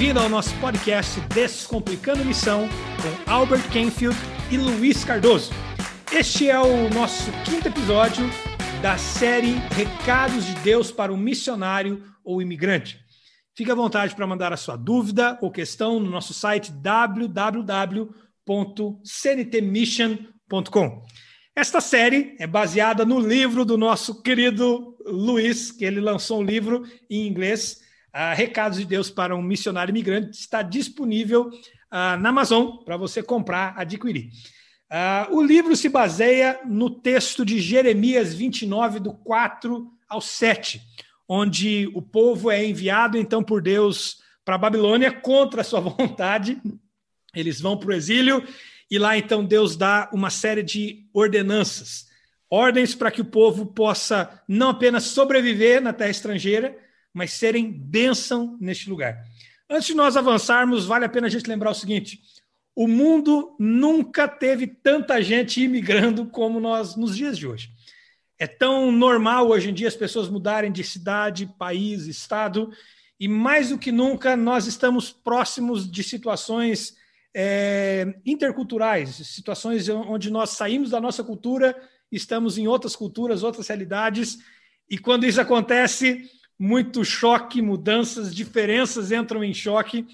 bem-vindo ao nosso podcast Descomplicando Missão com Albert Kenfield e Luiz Cardoso. Este é o nosso quinto episódio da série Recados de Deus para o Missionário ou Imigrante. Fique à vontade para mandar a sua dúvida ou questão no nosso site www.cntmission.com. Esta série é baseada no livro do nosso querido Luiz, que ele lançou um livro em inglês uh, Recados de Deus para um Missionário Imigrante, está disponível uh, na Amazon para você comprar, adquirir. Uh, o livro se baseia no texto de Jeremias 29, do 4 ao 7, onde o povo é enviado então por Deus para a Babilônia contra a sua vontade. Eles vão para o exílio e lá então Deus dá uma série de ordenanças, ordens para que o povo possa não apenas sobreviver na terra estrangeira, mas serem bênção neste lugar. Antes de nós avançarmos, vale a pena a gente lembrar o seguinte: o mundo nunca teve tanta gente imigrando como nós nos dias de hoje. É tão normal hoje em dia as pessoas mudarem de cidade, país, estado, e mais do que nunca nós estamos próximos de situações é, interculturais, situações onde nós saímos da nossa cultura, estamos em outras culturas, outras realidades, e quando isso acontece, muito choque, mudanças, diferenças entram em choque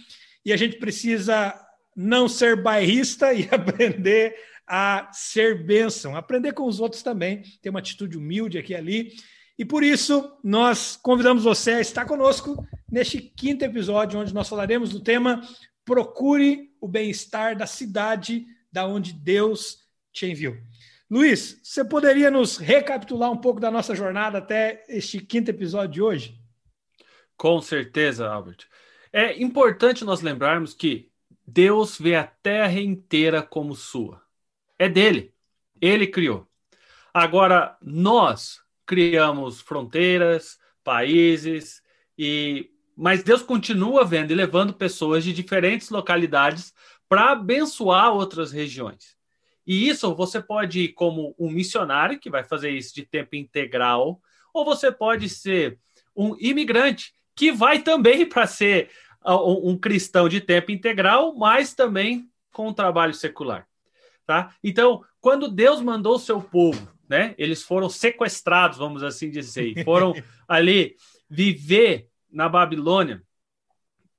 e a gente precisa não ser bairrista e aprender a ser bênção, aprender com os outros também, ter uma atitude humilde aqui e ali. E por isso, nós convidamos você a estar conosco neste quinto episódio, onde nós falaremos do tema Procure o bem-estar da cidade da onde Deus te enviou. Luiz, você poderia nos recapitular um pouco da nossa jornada até este quinto episódio de hoje? Com certeza, Albert. É importante nós lembrarmos que Deus vê a terra inteira como sua. É dele. Ele criou. Agora, nós criamos fronteiras, países, e mas Deus continua vendo e levando pessoas de diferentes localidades para abençoar outras regiões. E isso você pode ir como um missionário, que vai fazer isso de tempo integral, ou você pode ser um imigrante, que vai também para ser um cristão de tempo integral, mas também com um trabalho secular. Tá? Então, quando Deus mandou o seu povo, né, eles foram sequestrados, vamos assim dizer, foram ali viver na Babilônia,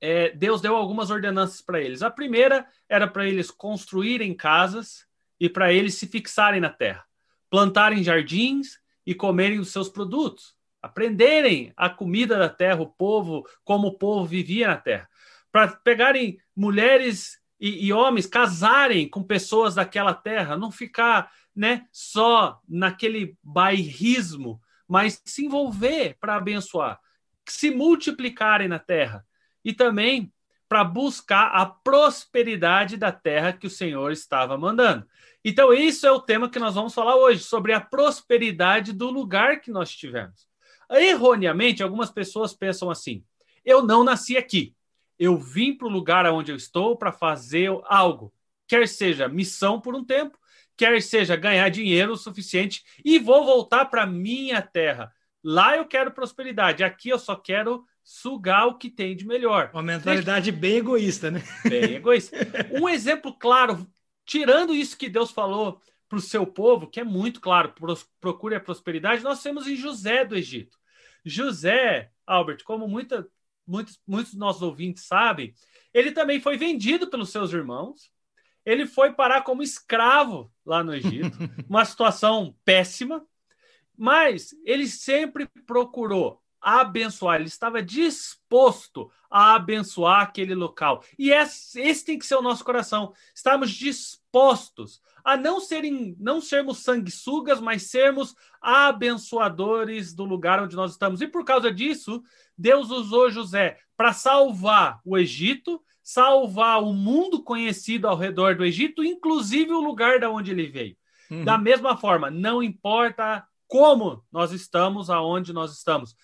é, Deus deu algumas ordenanças para eles. A primeira era para eles construírem casas e para eles se fixarem na terra, plantarem jardins e comerem os seus produtos, aprenderem a comida da terra, o povo, como o povo vivia na terra, para pegarem mulheres e, e, homens, casarem com pessoas daquela terra, não ficar né, só naquele bairrismo, mas se envolver para abençoar, se multiplicarem na terra e também para buscar a prosperidade da terra que o Senhor estava mandando. Então, isso é o tema que nós vamos falar hoje, sobre a prosperidade do lugar que nós tivemos. Erroneamente, algumas pessoas pensam assim: eu não nasci aqui, eu vim para o lugar onde eu estou para fazer algo, quer seja missão por um tempo, quer seja ganhar dinheiro o suficiente e vou voltar para minha terra. Lá eu quero prosperidade, aqui eu só quero sugar o que tem de melhor. Uma mentalidade Deixa... bem egoísta, né? Bem egoísta. Um exemplo claro, tirando isso que Deus falou para o seu povo, que é muito claro, procure a prosperidade, nós temos em José do Egito. José, Albert, como muita, muitos, muitos dos nossos ouvintes sabem, ele também foi vendido pelos seus irmãos. Ele foi parar como escravo lá no Egito, uma situação péssima, mas ele sempre procurou abençoar, ele estava disposto a abençoar aquele local. E esse, esse tem que ser o nosso coração. Estamos dispostos a não serem, não sermos sanguessugas, mas sermos abençoadores do lugar onde nós estamos. E por causa disso, Deus usou José para salvar o Egito, salvar o mundo conhecido ao redor do Egito, inclusive o lugar da onde ele veio. Uhum. Da mesma forma, não importa como nós estamos, aonde nós estamos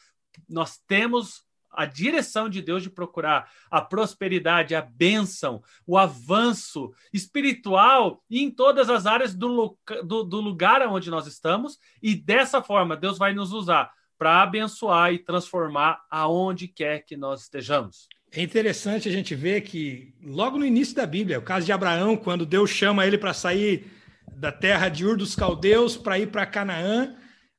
nós temos a direção de Deus de procurar a prosperidade, a bênção, o avanço espiritual em todas as áreas do, do, do lugar onde nós estamos, e dessa forma Deus vai nos usar para abençoar e transformar aonde quer que nós estejamos. É interessante a gente ver que, logo no início da Bíblia, o caso de Abraão, quando Deus chama ele para sair da terra de Ur dos Caldeus para ir para Canaã,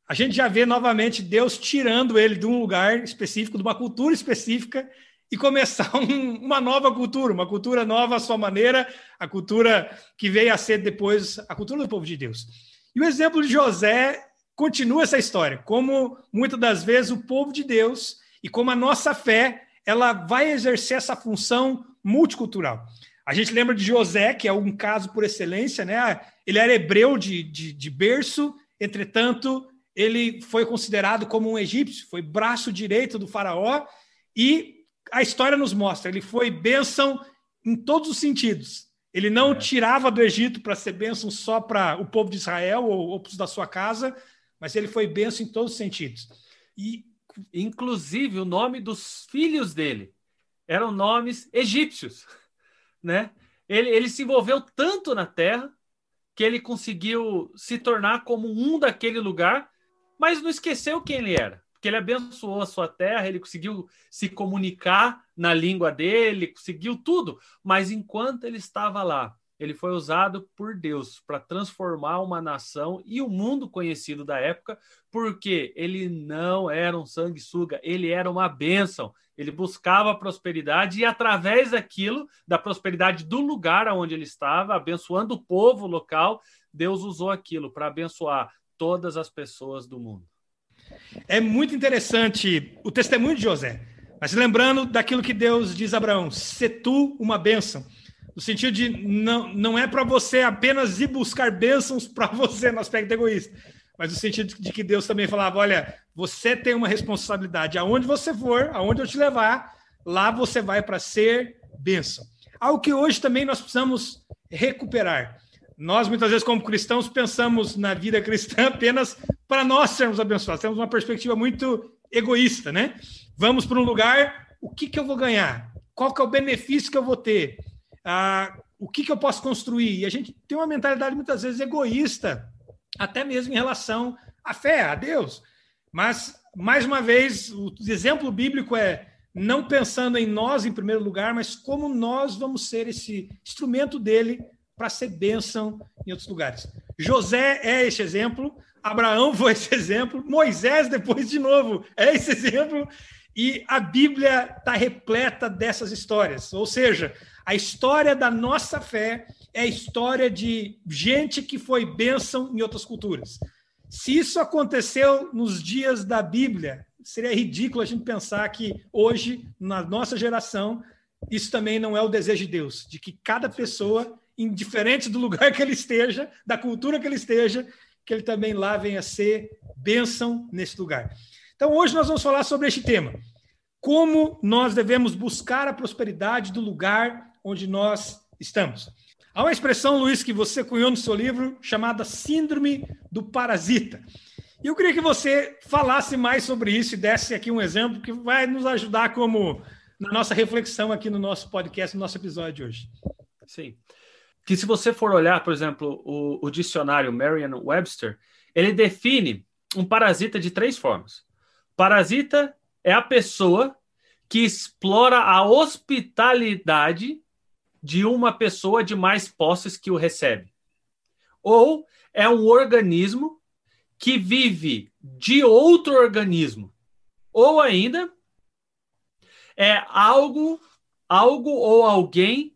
a gente já vê novamente Deus tirando ele de um lugar específico, de uma cultura específica, e começar um, uma nova cultura, uma cultura nova à sua maneira, a cultura que veio a ser depois a cultura do povo de Deus. E o exemplo de José continua essa história, como muitas das vezes o povo de Deus e como a nossa fé, ela vai exercer essa função multicultural. A gente lembra de José, que é um caso por excelência, né? Ele era hebreu de, de, de berço, entretanto, ele foi considerado como um egípcio, foi braço direito do faraó, e a história nos mostra, ele foi bênção em todos os sentidos. Ele não é. tirava do Egito para ser bênção só para o povo de Israel ou, ou da sua casa, mas ele foi bênção em todos os sentidos. E, inclusive, o nome dos filhos dele eram nomes egípcios, né? Ele, ele se envolveu tanto na terra que ele conseguiu se tornar como um daquele lugar, mas não esqueceu quem ele era que ele abençoou a sua terra, ele conseguiu se comunicar na língua dele, conseguiu tudo, mas enquanto ele estava lá, ele foi usado por Deus para transformar uma nação e o mundo conhecido da época, porque ele não era um sanguessuga, ele era uma bênção. Ele buscava prosperidade e, através daquilo, da prosperidade do lugar onde ele estava, abençoando o povo local, Deus usou aquilo para abençoar todas as pessoas do mundo. É muito interessante o testemunho de José, mas lembrando daquilo que Deus diz a Abraão: se tu uma bênção. No sentido de não, não é para você apenas ir buscar bênçãos para você no aspecto egoísta, mas no sentido de que Deus também falava: olha, você tem uma responsabilidade, aonde você for, aonde eu te levar, lá você vai para ser bênção. Algo que hoje também nós precisamos recuperar. Nós, muitas vezes, como cristãos, pensamos na vida cristã apenas para nós sermos abençoados. Temos uma perspectiva muito egoísta, né? Vamos para um lugar, o que, que eu vou ganhar? Qual que é o benefício que eu vou ter? Ah, o que, que eu posso construir? E a gente tem uma mentalidade muitas vezes egoísta, até mesmo em relação à fé, a Deus. Mas, mais uma vez, o exemplo bíblico é não pensando em nós em primeiro lugar, mas como nós vamos ser esse instrumento dele para ser bênção em outros lugares. José é esse exemplo, Abraão foi esse exemplo, Moisés, depois de novo, é esse exemplo, e a Bíblia está repleta dessas histórias. Ou seja, a história da nossa fé é a história de gente que foi bênção em outras culturas. Se isso aconteceu nos dias da Bíblia, seria ridículo a gente pensar que hoje, na nossa geração, isso também não é o desejo de Deus, de que cada pessoa indiferente do lugar que ele esteja, da cultura que ele esteja, que ele também lá venha ser bênção nesse lugar. Então, hoje nós vamos falar sobre este tema. Como nós devemos buscar a prosperidade do lugar onde nós estamos. Há uma expressão, Luiz, que você cunhou no seu livro, chamada Síndrome do Parasita. E eu queria que você falasse mais sobre isso e desse aqui um exemplo que vai nos ajudar como na nossa reflexão aqui no nosso podcast, no nosso episódio de hoje. Sim que se você for olhar, por exemplo, o, o dicionário Merriam-Webster, ele define um parasita de três formas. Parasita é a pessoa que explora a hospitalidade de uma pessoa de mais posses que o recebe. Ou é um organismo que vive de outro organismo. Ou ainda é algo, algo ou alguém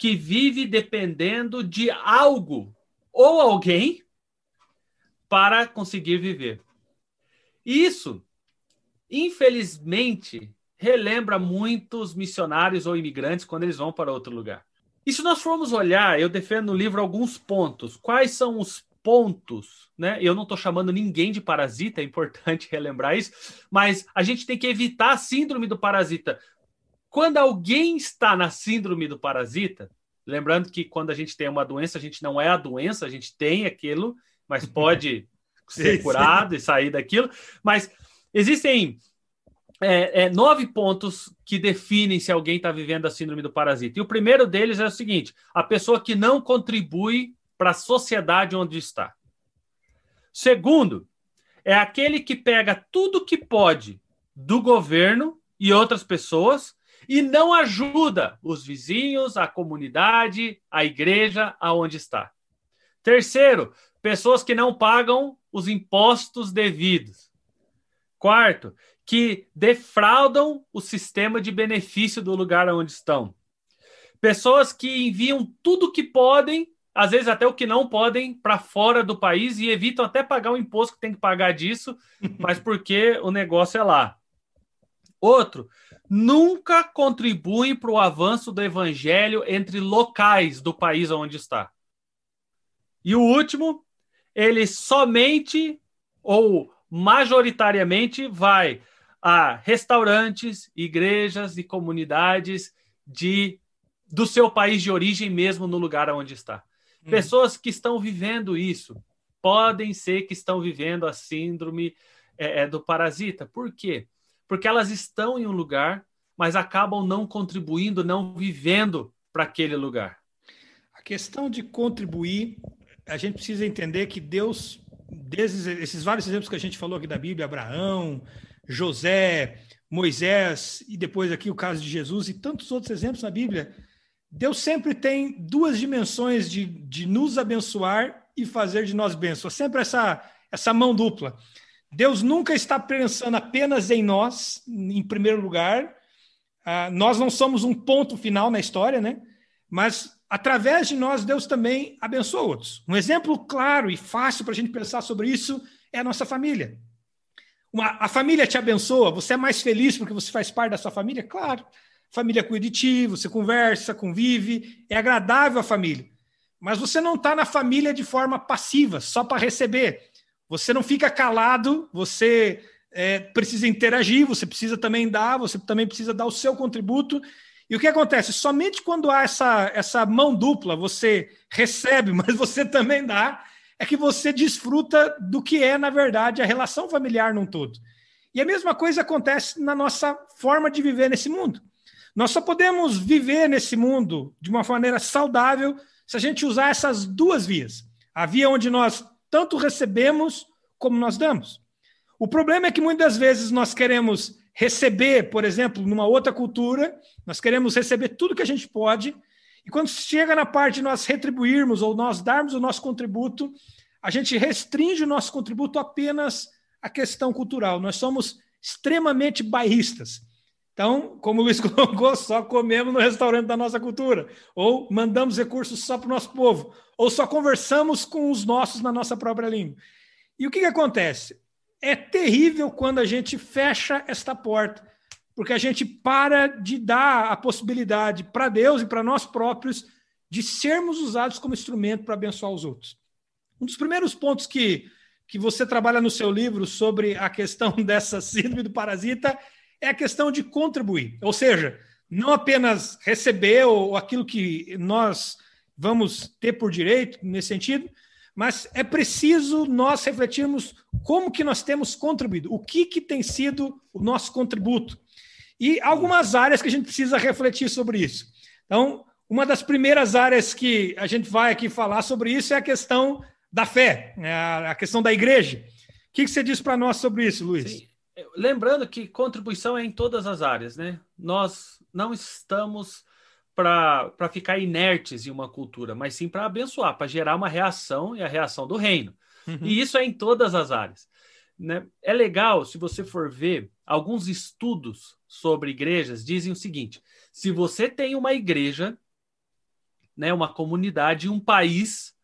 que vive dependendo de algo ou alguém para conseguir viver. Isso, infelizmente, relembra muitos missionários ou imigrantes quando eles vão para outro lugar. E se nós formos olhar, eu defendo no livro alguns pontos. Quais são os pontos, né? Eu não estou chamando ninguém de parasita, é importante relembrar isso, mas a gente tem que evitar a síndrome do parasita. Quando alguém está na síndrome do parasita, lembrando que quando a gente tem uma doença, a gente não é a doença, a gente tem aquilo, mas pode ser curado e sair daquilo. Mas existem é, é, nove pontos que definem se alguém está vivendo a síndrome do parasita. E o primeiro deles é o seguinte: a pessoa que não contribui para a sociedade onde está. Segundo, é aquele que pega tudo que pode do governo e outras pessoas e não ajuda os vizinhos, a comunidade, a igreja aonde está. Terceiro, pessoas que não pagam os impostos devidos. Quarto, que defraudam o sistema de benefício do lugar onde estão. Pessoas que enviam tudo que podem, às vezes até o que não podem, para fora do país e evitam até pagar o imposto que tem que pagar disso, mas porque o negócio é lá. Outro, nunca contribuem para o avanço do evangelho entre locais do país onde está. E o último, ele somente ou majoritariamente vai a restaurantes, igrejas e comunidades de do seu país de origem mesmo no lugar onde está. Hum. Pessoas que estão vivendo isso podem ser que estão vivendo a síndrome é, é, do parasita. Por quê? Porque elas estão em um lugar, mas acabam não contribuindo, não vivendo para aquele lugar. A questão de contribuir, a gente precisa entender que Deus, desses esses vários exemplos que a gente falou aqui da Bíblia, Abraão, José, Moisés e depois aqui o caso de Jesus e tantos outros exemplos na Bíblia, Deus sempre tem duas dimensões de, de nos abençoar e fazer de nós bênçãos. Sempre essa, essa mão dupla. Deus nunca está pensando apenas em nós, em primeiro lugar. Ah, nós não somos um ponto final na história, né? Mas através de nós, Deus também abençoa outros. Um exemplo claro e fácil para a gente pensar sobre isso é a nossa família. Uma, a família te abençoa, você é mais feliz porque você faz parte da sua família? Claro família cuida de ti, você conversa, convive, é agradável a família. Mas você não está na família de forma passiva, só para receber. Você não fica calado, você é, precisa interagir, você precisa também dar, você também precisa dar o seu contributo. E o que acontece? Somente quando há essa, essa mão dupla, você recebe, mas você também dá, é que você desfruta do que é, na verdade, a relação familiar num todo. E a mesma coisa acontece na nossa forma de viver nesse mundo. Nós só podemos viver nesse mundo de uma maneira saudável se a gente usar essas duas vias. A via onde nós tanto recebemos como nós damos. O problema é que muitas vezes nós queremos receber, por exemplo, numa outra cultura, nós queremos receber tudo que a gente pode, e quando chega na parte de nós retribuirmos ou nós darmos o nosso contributo, a gente restringe o nosso contributo apenas à questão cultural. Nós somos extremamente bairristas. Então, como o Luiz colocou, só comemos no restaurante da nossa cultura, ou mandamos recursos só para o nosso povo, ou só conversamos com os nossos na nossa própria língua. E o que, que acontece? É terrível quando a gente fecha esta porta, porque a gente para de dar a possibilidade para Deus e para nós próprios de sermos usados como instrumento para abençoar os outros. Um dos primeiros pontos que, que você trabalha no seu livro sobre a questão dessa síndrome do parasita é a questão de contribuir, ou seja, não apenas receber ou aquilo que nós vamos ter por direito nesse sentido, mas é preciso nós refletirmos como que nós temos contribuído, o que, que tem sido o nosso contributo. E algumas áreas que a gente precisa refletir sobre isso. Então, uma das primeiras áreas que a gente vai aqui falar sobre isso é a questão da fé, né? a questão da igreja. O que, que você diz para nós sobre isso, Luiz? Sim lembrando que contribuição é em todas as áreas, né? Nós não estamos para ficar inertes em uma cultura, mas sim para abençoar, para gerar uma reação e a reação do reino. Uhum. E isso é em todas as áreas. Né? É legal, se você for ver, alguns estudos sobre igrejas dizem o seguinte: se você tem uma igreja, né, uma comunidade, um país,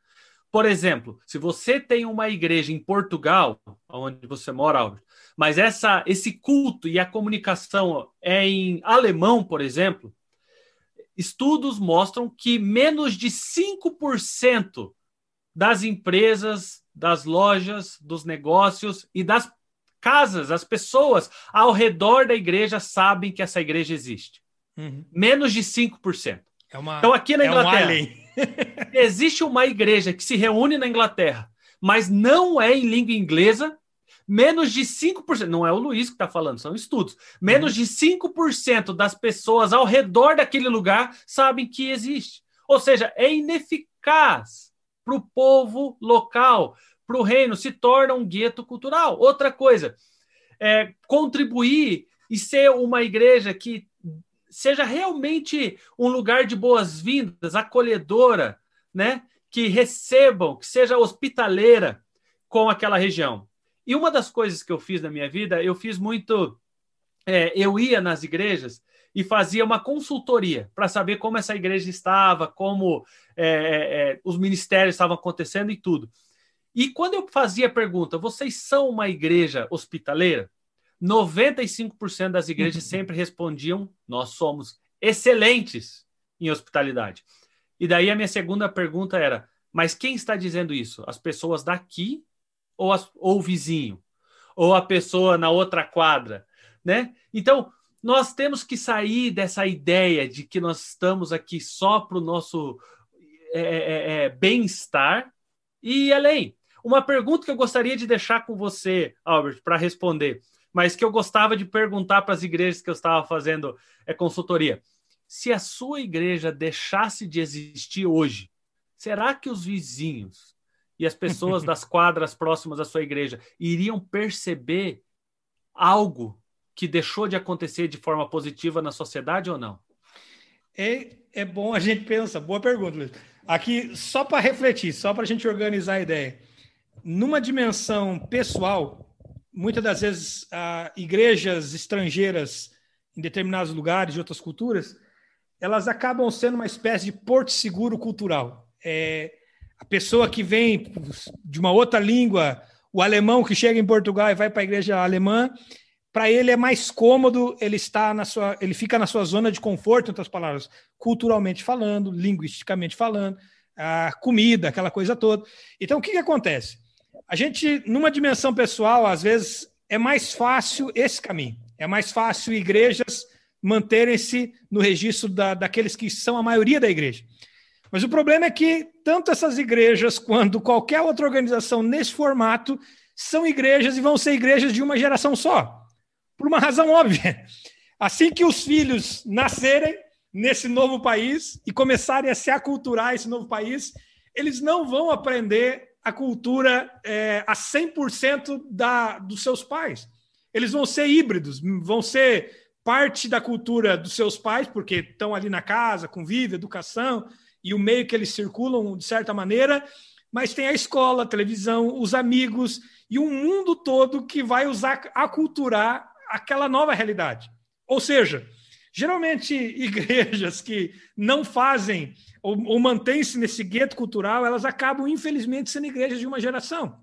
por exemplo, se você tem uma igreja em Portugal, onde você mora, Albert, mas essa, esse culto e a comunicação é em alemão, por exemplo, estudos mostram que menos de 5% das empresas, das lojas, dos negócios e das casas, as pessoas ao redor da igreja sabem que essa igreja existe. Uhum. Menos de 5%. É uma, então, aqui na Inglaterra, é um existe uma igreja que se reúne na Inglaterra, mas não é em língua inglesa menos de 5%, não é o Luiz que está falando, são estudos, menos uhum. de 5% das pessoas ao redor daquele lugar sabem que existe. Ou seja, é ineficaz para o povo local, para o reino, se torna um gueto cultural. Outra coisa, é contribuir e ser uma igreja que seja realmente um lugar de boas-vindas, acolhedora, né? Que recebam, que seja hospitaleira com aquela região. E uma das coisas que eu fiz na minha vida, eu fiz muito. É, eu ia nas igrejas e fazia uma consultoria para saber como essa igreja estava, como é, é, é, os ministérios estavam acontecendo e tudo. E quando eu fazia a pergunta, vocês são uma igreja hospitaleira? 95% das igrejas uhum. sempre respondiam: nós somos excelentes em hospitalidade. E daí a minha segunda pergunta era: mas quem está dizendo isso? As pessoas daqui ou, as, ou o vizinho? Ou a pessoa na outra quadra? Né? Então, nós temos que sair dessa ideia de que nós estamos aqui só para o nosso é, é, é, é bem-estar e ir além. Uma pergunta que eu gostaria de deixar com você, Albert, para responder mas que eu gostava de perguntar para as igrejas que eu estava fazendo é, consultoria. Se a sua igreja deixasse de existir hoje, será que os vizinhos e as pessoas das quadras próximas à sua igreja iriam perceber algo que deixou de acontecer de forma positiva na sociedade ou não? É, é bom a gente pensar. Boa pergunta, Luiz. Aqui, só para refletir, só para a gente organizar a ideia. Numa dimensão pessoal, muitas das vezes, ah, igrejas estrangeiras em determinados lugares de outras culturas, elas acabam sendo uma espécie de porto seguro cultural. É, a pessoa que vem de uma outra língua, o alemão que chega em Portugal e vai para a igreja alemã, para ele é mais cômodo, ele está na sua, ele fica na sua zona de conforto, em outras palavras, culturalmente falando, linguisticamente falando, a comida, aquela coisa toda. Então, o que, que acontece? A gente, numa dimensão pessoal, às vezes é mais fácil esse caminho. É mais fácil igrejas manterem-se no registro da, daqueles que são a maioria da igreja. Mas o problema é que tanto essas igrejas quanto qualquer outra organização nesse formato são igrejas e vão ser igrejas de uma geração só. Por uma razão óbvia. Assim que os filhos nascerem nesse novo país e começarem a se aculturar esse novo país, eles não vão aprender a cultura é, a 100% da, dos seus pais. Eles vão ser híbridos, vão ser parte da cultura dos seus pais, porque estão ali na casa, convívio, educação e o meio que eles circulam de certa maneira, mas tem a escola, a televisão, os amigos e um mundo todo que vai usar aculturar aquela nova realidade. Ou seja, geralmente igrejas que não fazem ou, ou mantém-se nesse gueto cultural, elas acabam, infelizmente, sendo igrejas de uma geração,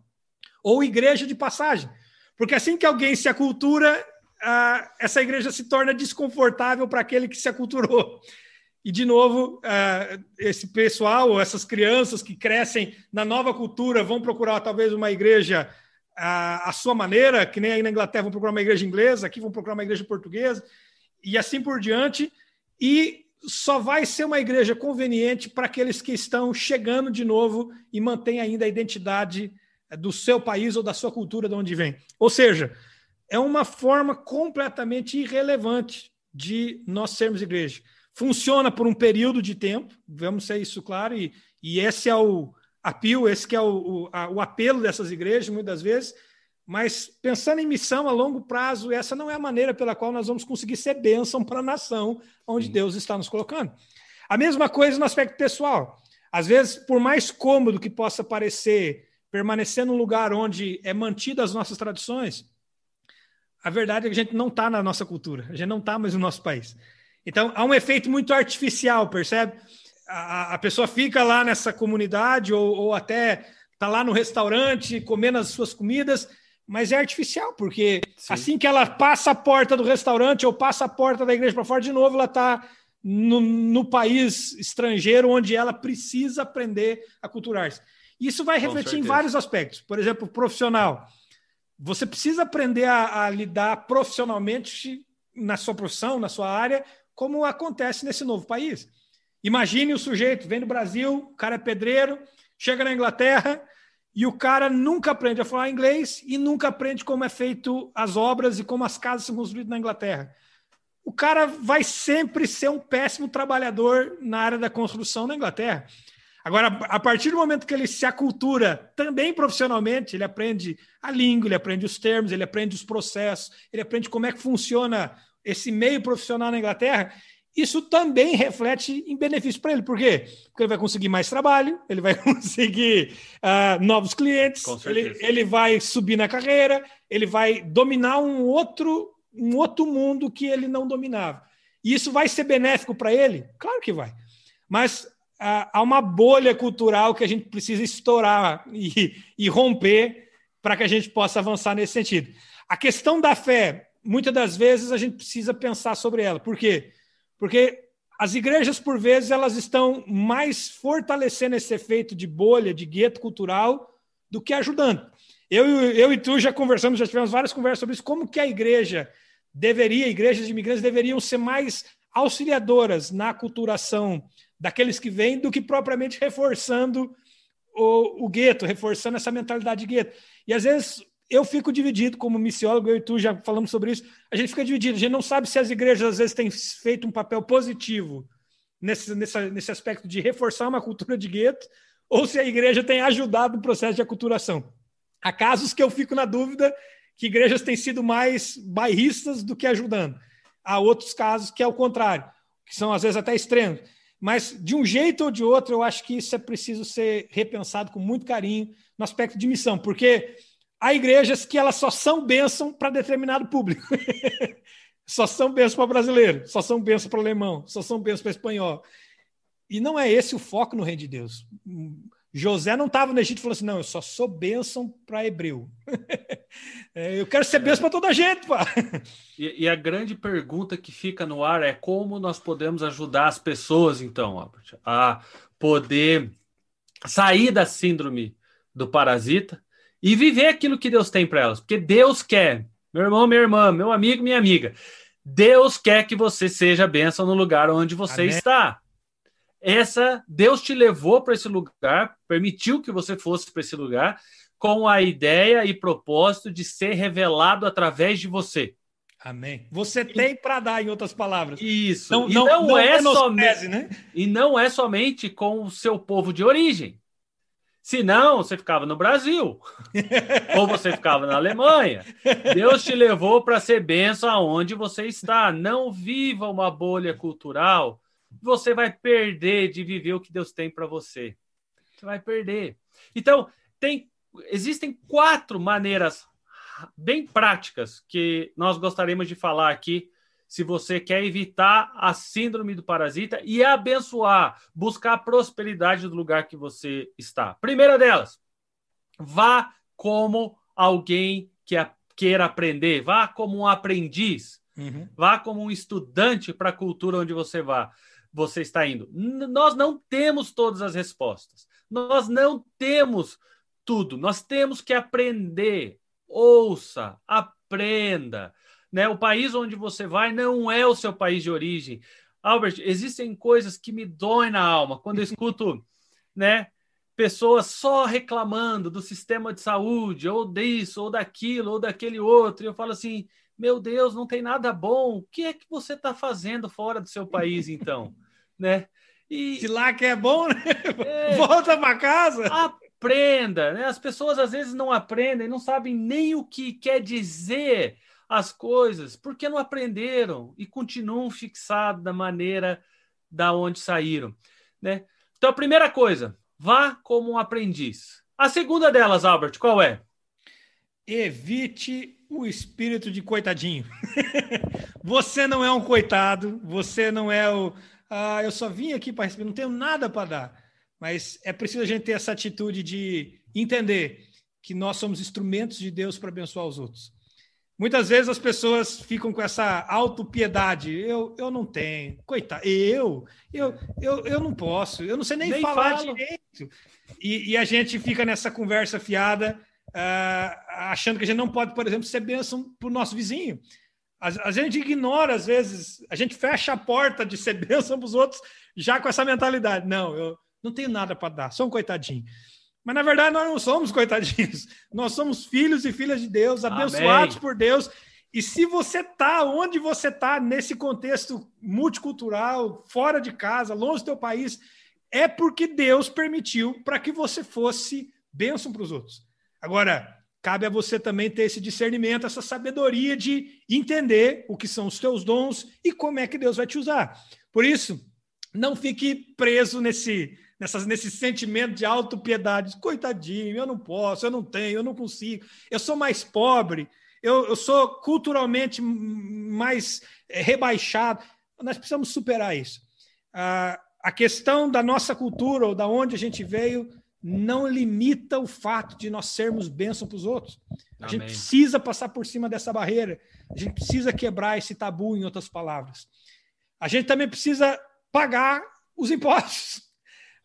ou igreja de passagem. Porque assim que alguém se acultura, ah, essa igreja se torna desconfortável para aquele que se aculturou. E, de novo, ah, esse pessoal, essas crianças que crescem na nova cultura, vão procurar talvez uma igreja à, à sua maneira, que nem aí na Inglaterra vão procurar uma igreja inglesa, aqui vão procurar uma igreja portuguesa, e assim por diante. E só vai ser uma igreja conveniente para aqueles que estão chegando de novo e mantêm ainda a identidade eh, do seu país ou da sua cultura de onde vem. Ou seja, é uma forma completamente irrelevante de nós sermos igreja. Funciona por um período de tempo, vamos ser isso claro, e, e esse é o apelo, esse que é o, o, a, o apelo dessas igrejas, muitas vezes, mas pensando em missão a longo prazo, essa não é a maneira pela qual nós vamos conseguir ser bênção para a nação onde. Deus está nos colocando. A mesma coisa no aspecto pessoal. Às vezes, por mais cômodo que possa parecer permanecer num lugar onde é mantida as nossas tradições, a verdade é que a gente não está na nossa cultura, a gente não está mais no nosso país. Então, há um efeito muito artificial, percebe? A, a pessoa fica lá nessa comunidade ou, ou até está lá no restaurante comendo as suas comidas, mas é artificial, porque Sim. assim que ela passa a porta do restaurante ou passa a porta da igreja para fora, de novo ela está no, no, país estrangeiro onde ela precisa aprender a culturar-se. Isso vai refletir em vários aspectos. Por exemplo, profissional. Você precisa aprender a, a lidar profissionalmente na sua profissão, na sua área, como acontece nesse novo país. Imagine o sujeito, vem do Brasil, o cara é pedreiro, chega na Inglaterra, e o cara nunca aprende a falar inglês e nunca aprende como é feito as obras e como as casas são construídas na Inglaterra. O cara vai sempre ser um péssimo trabalhador na área da construção na Inglaterra. Agora, a partir do momento que ele se acultura também profissionalmente, ele aprende a língua, ele aprende os termos, ele aprende os processos, ele aprende como é que funciona esse meio profissional na Inglaterra, isso também reflete em benefício para ele. Por quê? Porque ele vai conseguir mais trabalho, ele vai conseguir uh, novos clientes, ele, ele vai subir na carreira, ele vai dominar um outro, um outro mundo que ele não dominava. E isso vai ser benéfico para ele? Claro que vai. Mas uh, há uma bolha cultural que a gente precisa estourar e, e romper para que a gente possa avançar nesse sentido. A questão da fé, muitas das vezes a gente precisa pensar sobre ela. Por quê? Porque as igrejas, por vezes, elas estão mais fortalecendo esse efeito de bolha, de gueto cultural, do que ajudando. Eu, eu e tu já conversamos, já tivemos várias conversas sobre isso, como que a igreja deveria, igrejas de imigrantes deveriam ser mais auxiliadoras na aculturação daqueles que vêm do que propriamente reforçando o, o gueto, reforçando essa mentalidade de gueto. E às vezes eu fico dividido como missiólogo, eu e tu já falamos sobre isso, a gente fica dividido, a gente não sabe se as igrejas às vezes têm feito um papel positivo nesse, nesse, nesse aspecto de reforçar uma cultura de gueto, ou se a igreja tem ajudado no processo de aculturação. Há casos que eu fico na dúvida que igrejas têm sido mais bairristas do que ajudando. Há outros casos que é o contrário, que são às vezes até extremos. Mas, de um jeito ou de outro, eu acho que isso é preciso ser repensado com muito carinho no aspecto de missão, porque há igrejas que elas só são bênção para determinado público. só são bênção para brasileiro, só são bênção para alemão, só são bênção para espanhol. E não é esse o foco no reino de Deus. José não estava no Egito e falou assim: não, eu só sou bênção para hebreu. É, eu quero ser bênção para toda a gente, pá. E, e, a grande pergunta que fica no ar é como nós podemos ajudar as pessoas, então, Albert, a poder sair da síndrome do parasita e viver aquilo que Deus tem para elas. Porque Deus quer, meu irmão, minha irmã, meu amigo, minha amiga, Deus quer que você seja bênção no lugar onde você Amém. está. Essa Deus te levou para esse lugar, permitiu que você fosse para esse lugar com a ideia e propósito de ser revelado através de você. Amém. Você tem para dar, em outras palavras. Isso. Não, e não, não, não é somente, né? e não é somente com o seu povo de origem. Se não, você ficava no Brasil. ou você ficava na Alemanha. Deus te levou para ser benção aonde você está. Não viva uma bolha cultural. Você vai perder de viver o que Deus tem para você. Você vai perder. Então, tem, existem quatro maneiras bem práticas que nós gostaríamos de falar aqui se você quer evitar a síndrome do parasita e abençoar, buscar a prosperidade do lugar que você está. Primeira delas, vá como alguém que queira aprender, vá como um aprendiz, uhum. vá como um estudante para a cultura onde você vá. Você está indo. Nós não temos todas as respostas. Nós não temos tudo. Nós temos que aprender. Ouça, aprenda né? O país onde você vai não é o seu país de origem. Albert, existem coisas que me doem na alma quando eu escuto, né? Pessoas só reclamando do sistema de saúde, ou disso, ou daquilo, ou daquele outro. E eu falo assim: meu Deus, não tem nada bom. O que é que você está fazendo fora do seu país, então? né? E, Se lá que é bom, né? É, volta para casa. Aprenda, né? As pessoas às vezes não aprendem, não sabem nem o que quer dizer as coisas porque não aprenderam e continuam fixados da maneira da onde saíram, né? Então a primeira coisa, vá como um aprendiz. A segunda delas, Albert, qual é? Evite o espírito de coitadinho. você não é um coitado, você não é o ah, eu só vim aqui para receber, não tenho nada para dar. Mas é preciso a gente ter essa atitude de entender que nós somos instrumentos de Deus para abençoar os outros. Muitas vezes as pessoas ficam com essa autopiedade. Eu, eu não tenho. Coitado, eu, eu, eu, eu não posso. Eu não sei nem, nem falar falo. direito. E, e, a gente fica nessa conversa fiada, uh, achando que a gente não pode, por exemplo, ser bênção para o nosso vizinho. A, a, gente ignora, às vezes, a gente fecha a porta de ser bênção para os outros já com essa mentalidade. Não, eu não tenho nada para dar, sou um coitadinho. Mas na verdade nós não somos coitadinhos. Nós somos filhos e filhas de Deus, abençoados Amém. por Deus. E se você está onde você está, nesse contexto multicultural, fora de casa, longe do teu país, é porque Deus permitiu para que você fosse bênção para os outros. Agora, cabe a você também ter esse discernimento, essa sabedoria de entender o que são os teus dons e como é que Deus vai te usar. Por isso, não fique preso nesse, nessas, nesse sentimento de autopiedade. Coitadinho, eu não posso, eu não tenho, eu não consigo, eu sou mais pobre, eu, eu sou culturalmente mais é, rebaixado. Nós precisamos superar isso. Ah, a questão da nossa cultura ou da onde a gente veio não limita o fato de nós sermos bênção para os outros. A Amém. gente precisa passar por cima dessa barreira. A gente precisa quebrar esse tabu, em outras palavras. A gente também precisa pagar os impostos.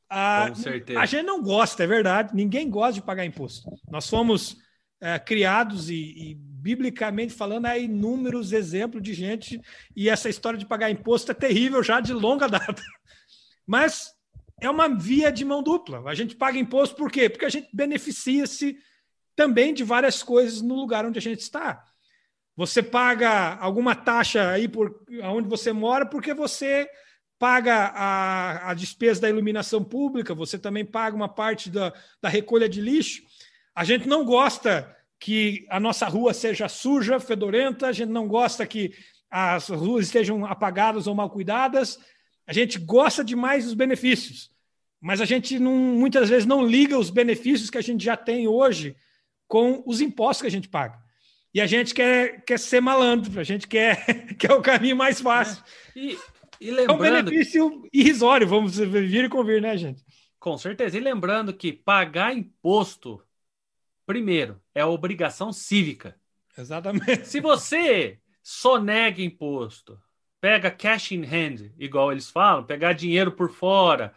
Com certeza. A gente não gosta, é verdade. Ninguém gosta de pagar imposto. Nós fomos é, criados e, e, biblicamente falando, há inúmeros exemplos de gente e essa história de pagar imposto é terrível já de longa data. Mas é uma via de mão dupla. A gente paga imposto por quê? Porque a gente beneficia-se também de várias coisas no lugar onde a gente está. Você paga alguma taxa aí por onde você mora porque você paga a, a despesa da iluminação pública, você também paga uma parte da, da recolha de lixo. A gente não gosta que a nossa rua seja suja, fedorenta, a gente não gosta que as ruas estejam apagadas ou mal cuidadas. A gente gosta demais dos benefícios, mas a gente não, muitas vezes não liga os benefícios que a gente já tem hoje com os impostos que a gente paga. E a gente quer, quer ser malandro, a gente quer, quer o caminho mais fácil. É. E, e lembrando... É um benefício irrisório, vamos vir e convir, né, gente? Com certeza. E lembrando que pagar imposto, primeiro, é obrigação cívica. Exatamente. Se você só nega imposto, pega cash in hand, igual eles falam, pegar dinheiro por fora,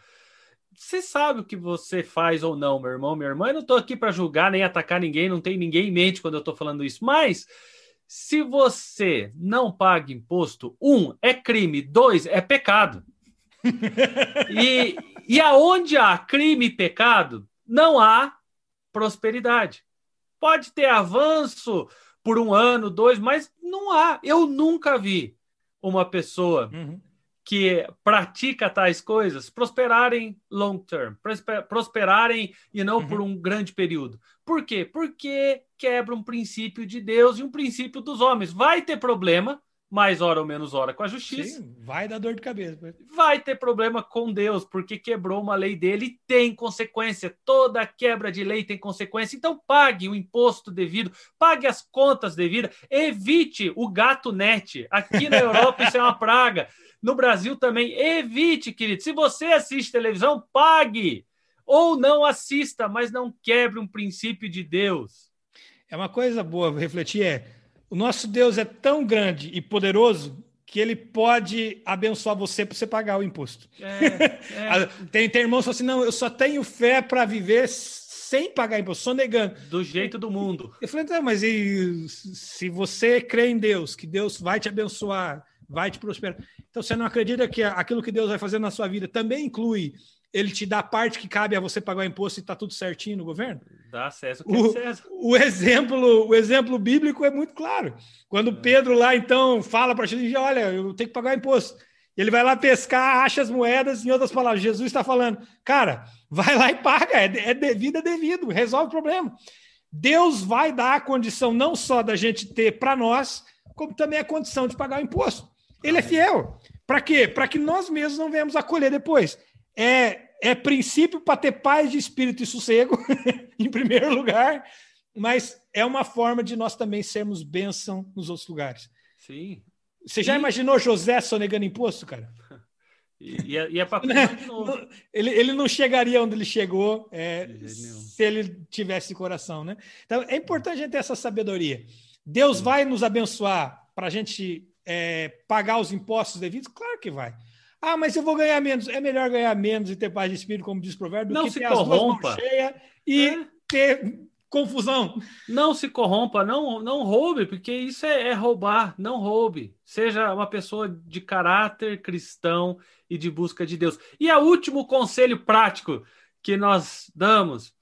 você sabe o que você faz ou não, meu irmão, minha irmã. Eu não estou aqui para julgar nem atacar ninguém, não tem ninguém em mente quando eu estou falando isso. Mas se você não paga imposto, um, é crime, dois, é pecado. e, e aonde há crime e pecado, não há prosperidade. Pode ter avanço por um ano, dois, mas não há. Eu nunca vi uma pessoa uhum. que pratica tais coisas prosperarem long term, prosperarem e não uhum. por um grande período. Por quê? Porque quebra um princípio de Deus e um princípio dos homens. Vai ter problema, mais hora ou menos hora com a justiça. Sim, vai dar dor de cabeça. Vai ter problema com Deus, porque quebrou uma lei dele e tem consequência. Toda quebra de lei tem consequência. Então pague o imposto devido, pague as contas devidas, evite o gato net. Aqui na Europa isso é uma praga. No Brasil também, evite, querido. Se você assiste televisão, pague. Ou não assista, mas não quebre um princípio de Deus. É uma coisa boa refletir é o nosso Deus é tão grande e poderoso que ele pode abençoar você para você pagar o imposto. É, é. tem, tem irmãos que falam assim: não, eu só tenho fé para viver sem pagar imposto, só negando. Do jeito do mundo. Eu falei, não, mas e, se você crê em Deus, que Deus vai te abençoar, vai te prosperar. Então você não acredita que aquilo que Deus vai fazer na sua vida também inclui ele te dá a parte que cabe a você pagar o imposto e está tudo certinho no governo? Dá César o, o, César. o exemplo o exemplo bíblico é muito claro. Quando é. Pedro lá então fala para Jesus, olha, eu tenho que pagar o imposto. Ele vai lá pescar, acha as moedas, em outras palavras, Jesus está falando, cara, vai lá e paga, é, é devido, é devido, resolve o problema. Deus vai dar a condição não só da gente ter para nós, como também a condição de pagar o imposto. Ele é fiel. Para quê? Para que nós mesmos não venhamos a colher depois é, é princípio para ter paz de espírito e sossego, em primeiro lugar, mas é uma forma de nós também sermos bênção nos outros lugares. Sim. Você já e... imaginou José sonegando imposto, cara? E, é, e é para ele, ele não chegaria onde ele chegou é, se ele tivesse coração, né? Então é importante a gente ter essa sabedoria. Deus Sim. vai nos abençoar para a gente é, pagar os impostos devidos? Claro que vai. Ah, mas eu vou ganhar menos. É melhor ganhar menos e ter paz de espírito, como diz o provérbio, do que se ter corrompa. e é. ter confusão. Não se corrompa, não, não roube, porque isso é, é, roubar, não roube. Seja uma pessoa de caráter cristão e de busca de Deus. E o último conselho prático que nós damos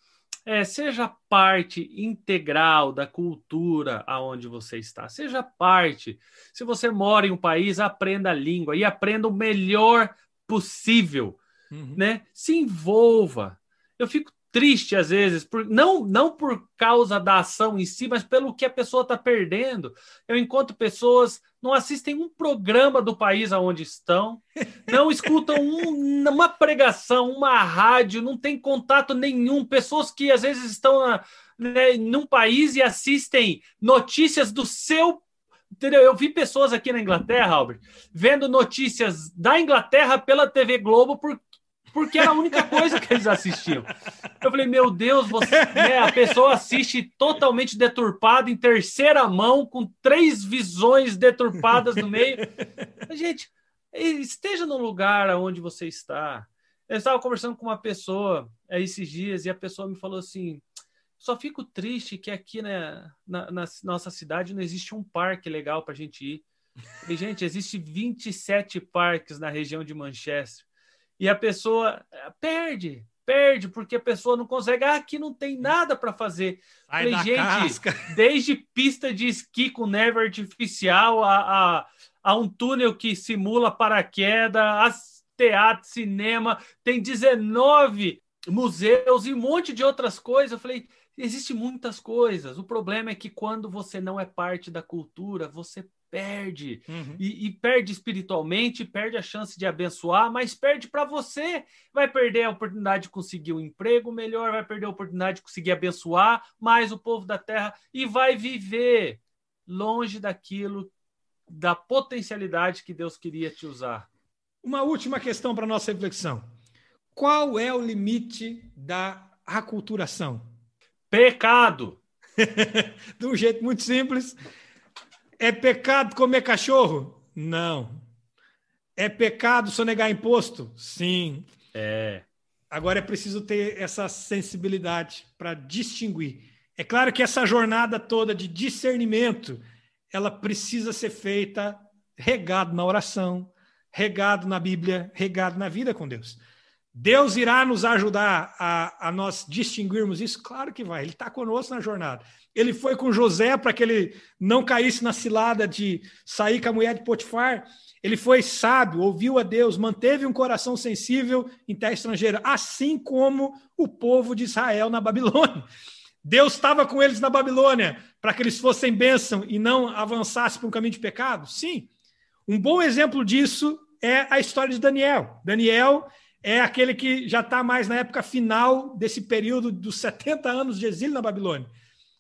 é, seja parte integral da cultura aonde você está. Seja parte. Se você mora em um país, aprenda a língua e aprenda o melhor possível, uhum. né? Se envolva. Eu fico triste às vezes, por, não, não por causa da ação em si, mas pelo que a pessoa está perdendo. Eu encontro pessoas não assistem um programa do país aonde estão, não escutam um, uma pregação, uma rádio, não tem contato nenhum. Pessoas que às vezes estão na, né, num país e assistem notícias do seu Entendeu? Eu vi pessoas aqui na Inglaterra, Albert, vendo notícias da Inglaterra pela TV Globo por, porque era a única coisa que eles assistiam. Eu falei, meu Deus, você, né, a pessoa assiste totalmente deturpada, em terceira mão, com três visões deturpadas no meio. Gente, esteja no lugar onde você está. Eu estava conversando com uma pessoa é, esses dias e a pessoa me falou assim: só fico triste que aqui né, na, na nossa cidade não existe um parque legal para a gente ir. E, gente, existe 27 parques na região de Manchester e a pessoa eh, perde, perde, porque a pessoa não consegue. Ah, aqui não tem nada para fazer. Falei, gente, casca. desde pista de esqui com neve artificial a, a, a um túnel que simula paraquedas, a teatro, cinema, tem 19 museus e um monte de outras coisas. Eu falei, existe muitas coisas. O problema é que quando você não é parte da cultura, você perde. Uhum. E, e, perde espiritualmente, perde a chance de abençoar, mas perde para você. Vai perder a oportunidade de conseguir um emprego melhor, vai perder a oportunidade de conseguir abençoar mais o povo da terra e vai viver longe daquilo, da potencialidade que Deus queria te usar. Uma última questão para nossa reflexão. Qual é o limite da aculturação? Pecado. de um jeito muito simples, é pecado comer cachorro? Não. É pecado sonegar imposto? Sim. É. Agora é preciso ter essa sensibilidade para distinguir. É claro que essa jornada toda de discernimento, ela precisa ser feita regado na oração, regado na Bíblia, regado na vida com Deus. Deus irá nos ajudar a, a nós distinguirmos isso? Claro que vai, Ele está conosco na jornada. Ele foi com José para que ele não caísse na cilada de sair com a mulher de Potifar. Ele foi sábio, ouviu a Deus, manteve um coração sensível em terra estrangeira, assim como o povo de Israel na Babilônia. Deus estava com eles na Babilônia para que eles fossem bênção e não avançassem para um caminho de pecado? Sim. Um bom exemplo disso é a história de Daniel. Daniel é aquele que já está mais na época final desse período dos 70 anos de exílio na Babilônia.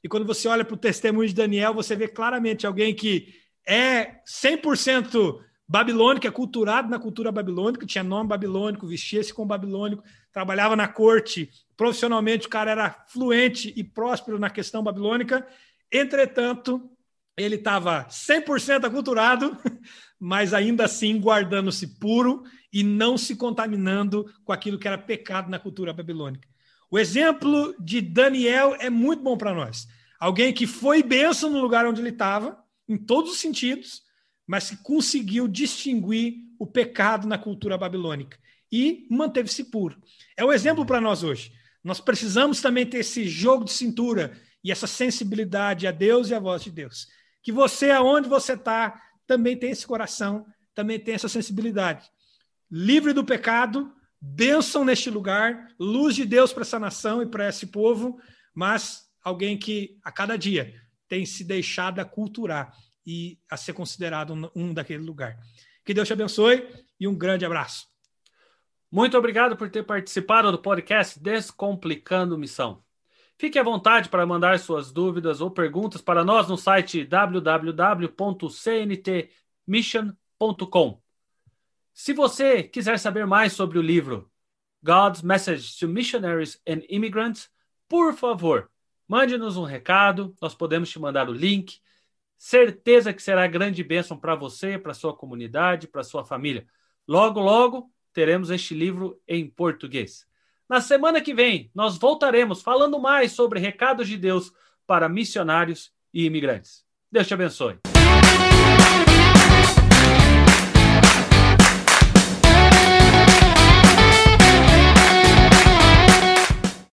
E quando você olha para o testemunho de Daniel, você vê claramente alguém que é 100% babilônico, é culturado na cultura babilônica, tinha nome babilônico, vestia-se como babilônico, trabalhava na corte, profissionalmente o cara era fluente e próspero na questão babilônica. Entretanto, ele estava 100% aculturado, mas ainda assim guardando-se puro e não se contaminando com aquilo que era pecado na cultura babilônica. O exemplo de Daniel é muito bom para nós. Alguém que foi bênção no lugar onde ele estava, em todos os sentidos, mas que conseguiu distinguir o pecado na cultura babilônica e manteve-se puro. É o exemplo para nós hoje. Nós precisamos também ter esse jogo de cintura e essa sensibilidade a Deus e à voz de Deus. Que você, aonde você está, também tem esse coração, também tem essa sensibilidade livre do pecado, bênção neste lugar, luz de Deus para essa nação e para esse povo, mas alguém que a cada dia tem se deixado aculturar e a ser considerado um, um daquele lugar. Que Deus te abençoe e um grande abraço. Muito obrigado por ter participado do podcast Descomplicando Missão. Fique à vontade para mandar suas dúvidas ou perguntas para nós no site www.cntmission.com. Se você quiser saber mais sobre o livro God's Message to Missionaries and Immigrants, por favor, mande-nos um recado, nós podemos te mandar o link. Certeza que será grande bênção para você, para sua comunidade, para sua família. Logo, logo teremos este livro em português. Na semana que vem, nós voltaremos falando mais sobre recados de Deus para missionários e imigrantes. Deus te abençoe.